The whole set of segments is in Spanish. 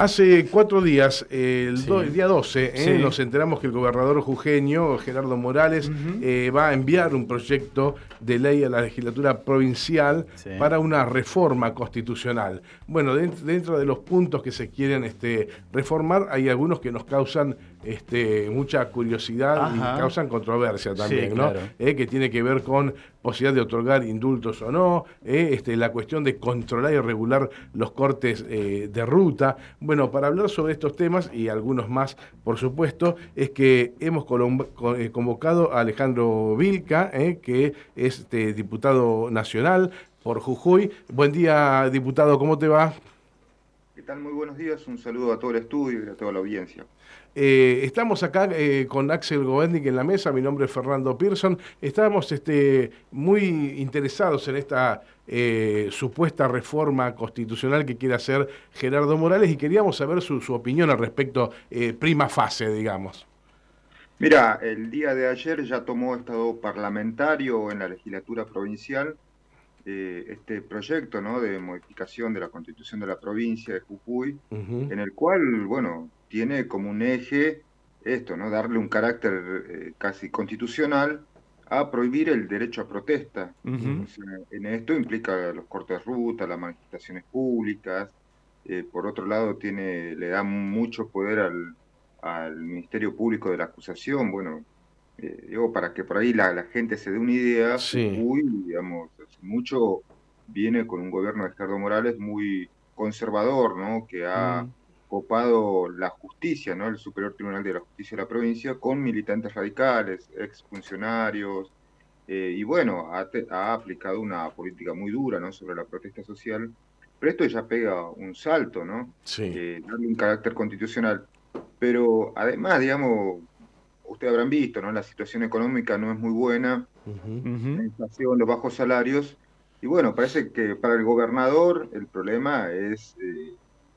Hace cuatro días, el, día 12, eh, nos enteramos que el gobernador jujeño, Gerardo Morales, eh, va a enviar un proyecto de ley a la legislatura provincial para una reforma constitucional. Bueno, dentro de los puntos que se quieren este, reformar, hay algunos que nos causan este, mucha curiosidad y causan controversia también, ¿no? Eh, que tiene que ver con posibilidad de otorgar indultos o no, eh, este, la cuestión de controlar y regular los cortes eh, de ruta. Bueno, para hablar sobre estos temas y algunos más, por supuesto, es que hemos convocado a Alejandro Vilca, que es este, diputado nacional por Jujuy. Buen día, diputado, ¿cómo te va? ¿Qué tal? Muy buenos días. Un saludo a todo el estudio y a toda la audiencia. Eh, estamos acá eh, con Axel Govendic en la mesa, mi nombre es Fernando Pearson. Estábamos este, muy interesados en esta eh, supuesta reforma constitucional que quiere hacer Gerardo Morales y queríamos saber su, opinión al respecto, prima fase, digamos. Mira, el día de ayer ya tomó estado parlamentario en la legislatura provincial eh, este proyecto ¿no? de modificación de la constitución de la provincia de Jujuy, en el cual, bueno, tiene como un eje esto, ¿no? darle un carácter eh, casi constitucional a prohibir el derecho a protesta. en esto implica los cortes de ruta, las manifestaciones públicas, eh, por otro lado tiene, le da mucho poder al, al Ministerio Público de la Acusación, bueno, eh, digo, para que por ahí la, gente se dé una idea, Uy, digamos, mucho viene con un gobierno de Gerardo Morales muy conservador, ¿no? Que ha mm. copado la justicia, ¿no? El Superior Tribunal de la Justicia de la provincia con militantes radicales, exfuncionarios, eh, y bueno, ha, aplicado una política muy dura, ¿no? Sobre la protesta social, pero esto ya pega un salto, ¿no? Sí. Eh, darle un carácter constitucional. Pero además, digamos, ustedes habrán visto, ¿no? La situación económica no es muy buena, la inflación, los bajos salarios, y bueno, parece que para el gobernador el problema es, eh,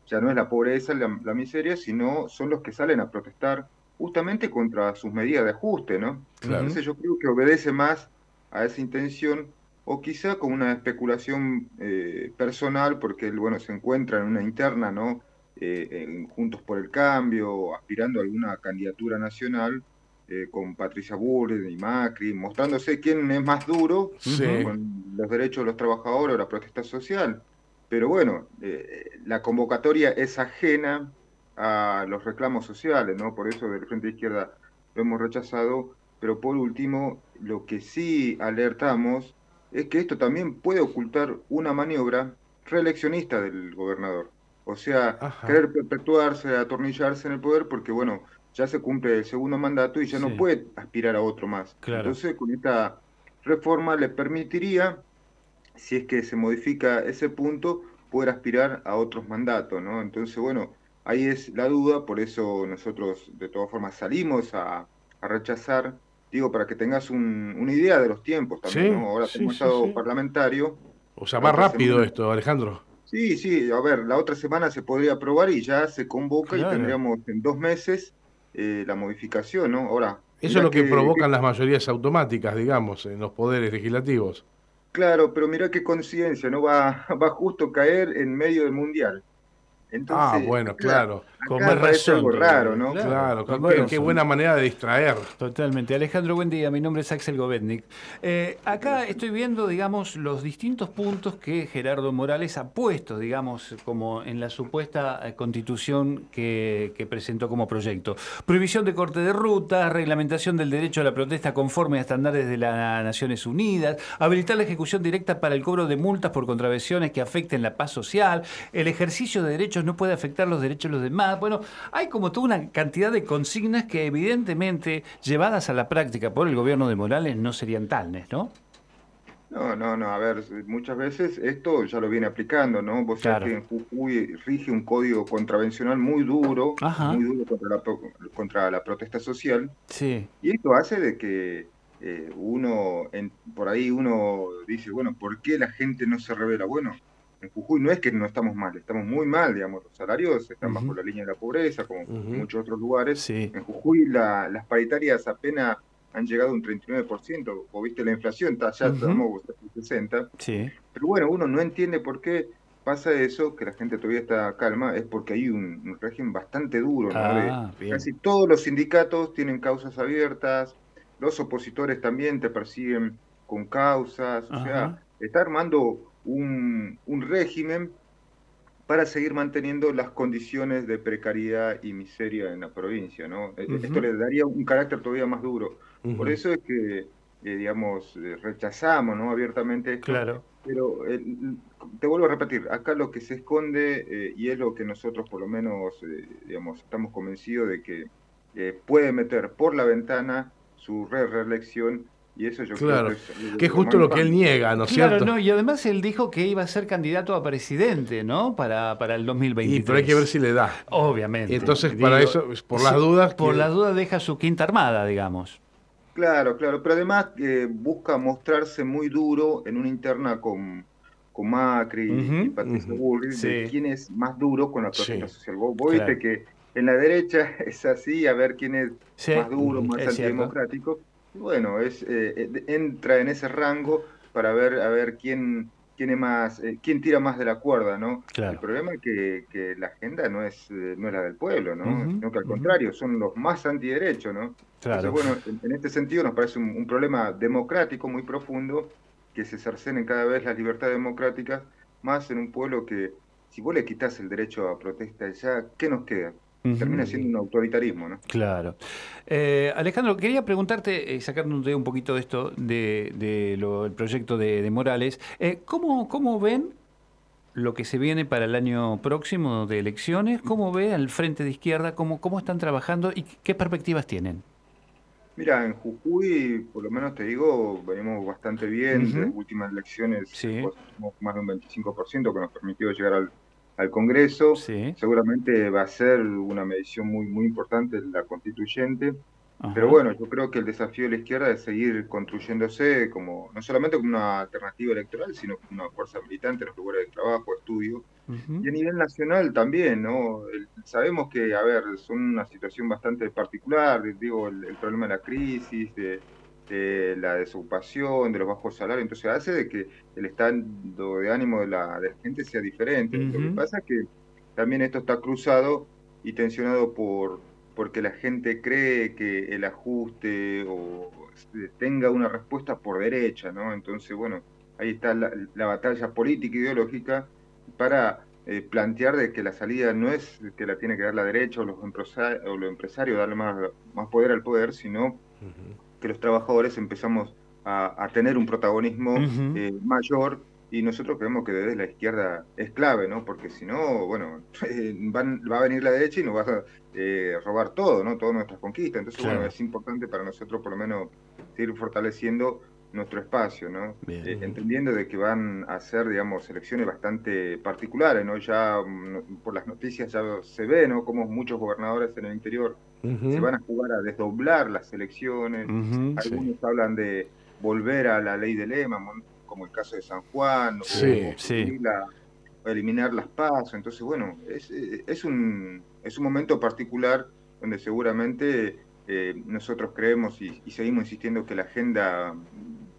ya no es la pobreza, la, miseria, sino son los que salen a protestar justamente contra sus medidas de ajuste, ¿no? Entonces yo creo que obedece más a esa intención o quizá con una especulación eh, personal, porque él, bueno, se encuentra en una interna, ¿no? Eh, Juntos por el Cambio, aspirando a alguna candidatura nacional, eh, con Patricia Bullrich y Macri, mostrándose quién es más duro con los derechos de los trabajadores o la protesta social. Pero bueno, eh, la convocatoria es ajena a los reclamos sociales, ¿no? Por eso del Frente de Izquierda lo hemos rechazado. Pero por último, lo que sí alertamos es que esto también puede ocultar una maniobra reeleccionista del gobernador. O sea, querer perpetuarse, atornillarse en el poder, porque bueno, ya se cumple el segundo mandato y ya no puede aspirar a otro más. Entonces, con esta reforma le permitiría, si es que se modifica ese punto, poder aspirar a otros mandatos, ¿no? Entonces, bueno, ahí es la duda, por eso nosotros de todas formas salimos a, rechazar, digo, para que tengas una idea de los tiempos también, ¿no? Ahora tenemos estado parlamentario. O sea, más rápido esto, Alejandro. Sí, sí, a ver, la otra semana se podría aprobar y ya se convoca y tendríamos en dos meses eh, la modificación, ¿no? Ahora. Eso es lo que, provocan las mayorías automáticas, digamos, en los poderes legislativos. Claro, pero mira qué conciencia, ¿no? Va, va justo caer en medio del mundial ah, bueno, claro. Con más razón. raro, ¿no? Claro, qué, buena manera de distraer. Totalmente. Alejandro, buen día. Mi nombre es Axel Govetnik. Eh, acá estoy viendo, digamos, los distintos puntos que Gerardo Morales ha puesto, digamos, como en la supuesta eh, constitución que, presentó como proyecto. Prohibición de corte de ruta, reglamentación del derecho a la protesta conforme a estándares de las Naciones Unidas, habilitar la ejecución directa para el cobro de multas por contravenciones que afecten la paz social, el ejercicio de derechos no puede afectar los derechos de los demás. Bueno, hay como toda una cantidad de consignas que evidentemente llevadas a la práctica por el gobierno de Morales no serían tales, ¿no? No, no, no, a ver, muchas veces esto ya lo viene aplicando, ¿no? Vos sabés que en Jujuy rige un código contravencional muy duro, muy duro contra la, protesta social. Sí. Y esto hace de que eh, uno, por ahí uno dice, bueno, ¿por qué la gente no se revela? Bueno, en Jujuy no es que no estamos mal, estamos muy mal, digamos, los salarios están bajo la línea de la pobreza, como en muchos otros lugares. En Jujuy las paritarias apenas han llegado a un 39%, o viste la inflación, está ya estamos en 60%. Sí. Pero bueno, uno no entiende por qué pasa eso, que la gente todavía está calma, es porque hay un, régimen bastante duro. ¿no? Ah, casi todos los sindicatos tienen causas abiertas, los opositores también te persiguen con causas, o sea, está armando un, régimen para seguir manteniendo las condiciones de precariedad y miseria en la provincia, ¿no? E, esto le daría un carácter todavía más duro. Por eso es que, eh, digamos, eh, rechazamos, ¿no? Abiertamente esto. Claro. Pero te vuelvo a repetir, acá lo que se esconde, eh, y es lo que nosotros por lo menos, digamos, estamos convencidos de que puede meter por la ventana su reelección y eso yo creo que es, que es justo lo que él niega, ¿no es cierto? No, y además él dijo que iba a ser candidato a presidente, ¿no? Para, para el 2023. Y pero hay que ver si le da. Obviamente. Entonces, para eso, por las dudas... Por las dudas deja su quinta armada, digamos. Claro, claro, pero además eh, busca mostrarse muy duro en una interna con, con Macri y Patricio Bullrich, de quién es más duro con la protesta social. Vos, viste que en la derecha es así, a ver quién es más duro, más antidemocrático bueno, es, eh, eh, entra en ese rango para ver a ver quién quién más eh, quién tira más de la cuerda, ¿no? El problema es que, que la agenda no es no es la del pueblo, ¿no? Sino que al contrario son los más antiderechos, ¿no? Entonces, bueno, en, este sentido nos parece un, problema democrático muy profundo que se cercenen cada vez las libertades democráticas más en un pueblo que si vos le quitas el derecho a protesta ya, ¿qué nos queda? Termina siendo un autoritarismo, ¿no? Claro. Eh, Alejandro, quería preguntarte, eh, sacándote un poquito de esto, del de, proyecto de, Morales, eh, ¿cómo, ¿cómo ven lo que se viene para el año próximo de elecciones? ¿Cómo ve al frente de izquierda? ¿Cómo, cómo están trabajando y qué perspectivas tienen? Mira, en Jujuy, por lo menos te digo, venimos bastante bien. En las últimas elecciones sí. más de un 25% que nos permitió llegar al al Congreso. Seguramente va a ser una medición muy, muy importante la constituyente. Pero bueno, yo creo que el desafío de la izquierda es seguir construyéndose como no solamente como una alternativa electoral, sino como una fuerza militante en los lugares de trabajo, estudio. Y a nivel nacional también, ¿no? sabemos que, a ver, son una situación bastante particular, digo, el problema de la crisis, de, de la desocupación, de los bajos salarios, entonces hace de que el estado de ánimo de la, gente sea diferente. Lo que pasa es que también esto está cruzado y tensionado por porque la gente cree que el ajuste o tenga una respuesta por derecha, ¿no? Entonces, bueno, ahí está la, batalla política ideológica para eh, plantear de que la salida no es que la tiene que dar la derecha o los, empresarios, o los empresarios darle más, más poder al poder, sino que los trabajadores empezamos a, tener un protagonismo eh, mayor y nosotros creemos que desde la izquierda es clave, ¿no? Porque si no, bueno, va a venir la derecha y nos va a eh, robar todo, ¿no? Todas nuestras conquistas. Entonces, bueno, es importante para nosotros por lo menos seguir fortaleciendo nuestro espacio, ¿no? Eh, entendiendo de que van a ser, digamos, elecciones bastante particulares, ¿no? Ya mm, por las noticias ya se ve, ¿no? Como muchos gobernadores en el interior se van a jugar a desdoblar las elecciones. Algunos hablan de volver a la ley de Lema, como el caso de San Juan, o, eliminar las pasos. Entonces, bueno, es, es, un, es un momento particular donde seguramente eh, nosotros creemos y, seguimos insistiendo que la agenda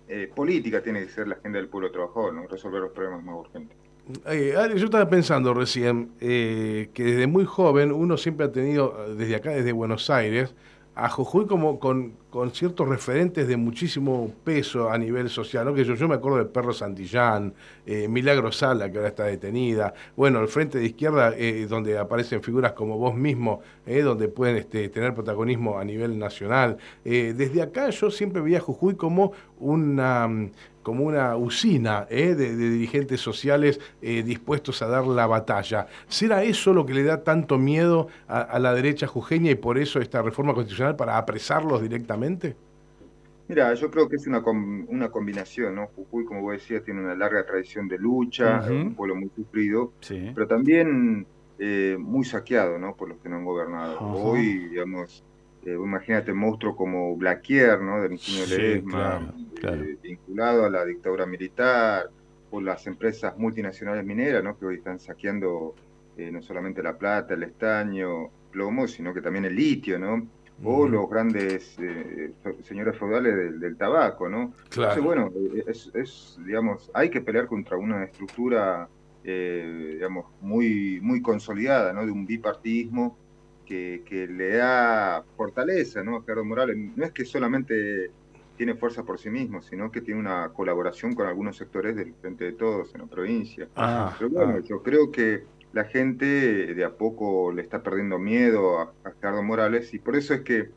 eh, política tiene que ser la agenda del pueblo trabajador, ¿no? resolver los problemas más urgentes. Eh, yo estaba pensando recién eh, que desde muy joven uno siempre ha tenido, desde acá, desde Buenos Aires, a Jujuy como con, con, ciertos referentes de muchísimo peso a nivel social, ¿no? Que yo, yo me acuerdo de Perro Santillán, eh, Milagro Sala, que ahora está detenida, bueno, el Frente de Izquierda, eh, donde aparecen figuras como vos mismo, eh, donde pueden este, tener protagonismo a nivel nacional. desde acá yo siempre veía a Jujuy como una como una usina de, dirigentes sociales dispuestos a dar la batalla. ¿Será eso lo que le da tanto miedo a, la derecha jujeña y por eso esta reforma constitucional para apresarlos directamente? Mira, yo creo que es una, una combinación, ¿no? Jujuy, como vos decías, tiene una larga tradición de lucha, es un pueblo muy sufrido, pero también eh, muy saqueado, ¿no? Por los que no han gobernado. Hoy, digamos, eh, imagínate monstruo como Blaquier, ¿no? Del Ingenio Ledesma, eh, vinculado a la dictadura militar, por las empresas multinacionales mineras, ¿no? que hoy están saqueando eh, no solamente la plata, el estaño, plomo, sino que también el litio, ¿no? O los grandes eh, señores feudales del, tabaco, ¿no? Claro. Entonces, bueno, es, digamos, hay que pelear contra una estructura, digamos, muy, muy consolidada, ¿no? De un bipartismo que, que le da fortaleza, ¿no? A Gerardo Morales. No es que solamente tiene fuerza por sí mismo, sino que tiene una colaboración con algunos sectores del Frente de Todos en la provincia. Ah, Pero bueno, ah. yo creo que la gente de a poco le está perdiendo miedo a, a Ricardo Morales y por eso es que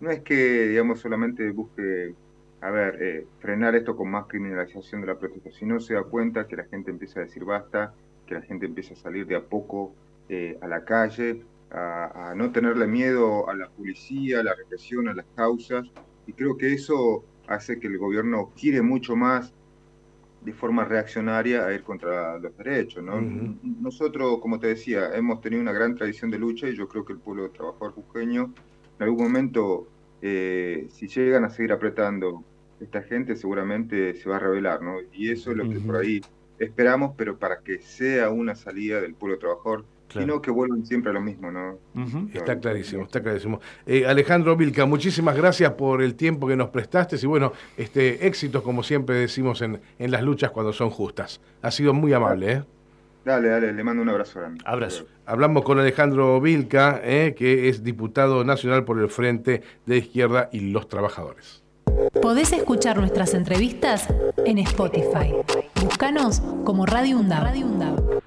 no es que, digamos, solamente busque, a ver, eh, frenar esto con más criminalización de la protesta, sino se da cuenta que la gente empieza a decir basta, que la gente empieza a salir de a poco eh, a la calle, a, a no tenerle miedo a la policía, a la represión, a las causas, y creo que eso hace que el gobierno gire mucho más de forma reaccionaria a ir contra los derechos. ¿no? Nosotros, como te decía, hemos tenido una gran tradición de lucha y yo creo que el pueblo trabajador jujeño, en algún momento, eh, si llegan a seguir apretando esta gente, seguramente se va a rebelar. ¿no? Y eso es lo que por ahí esperamos, pero para que sea una salida del pueblo trabajador, Claro. y no que vuelvan siempre a lo mismo. ¿no? Está clarísimo, está clarísimo. Eh, Alejandro Vilca, muchísimas gracias por el tiempo que nos prestaste y bueno, este, éxitos como siempre decimos en, en las luchas cuando son justas. Ha sido muy amable. ¿eh? Dale, dale, le mando un abrazo grande. Abrazo. Hablamos con Alejandro Vilca, eh, que es diputado nacional por el Frente de Izquierda y los Trabajadores. Podés escuchar nuestras entrevistas en Spotify. Búscanos como Radio UNDAB.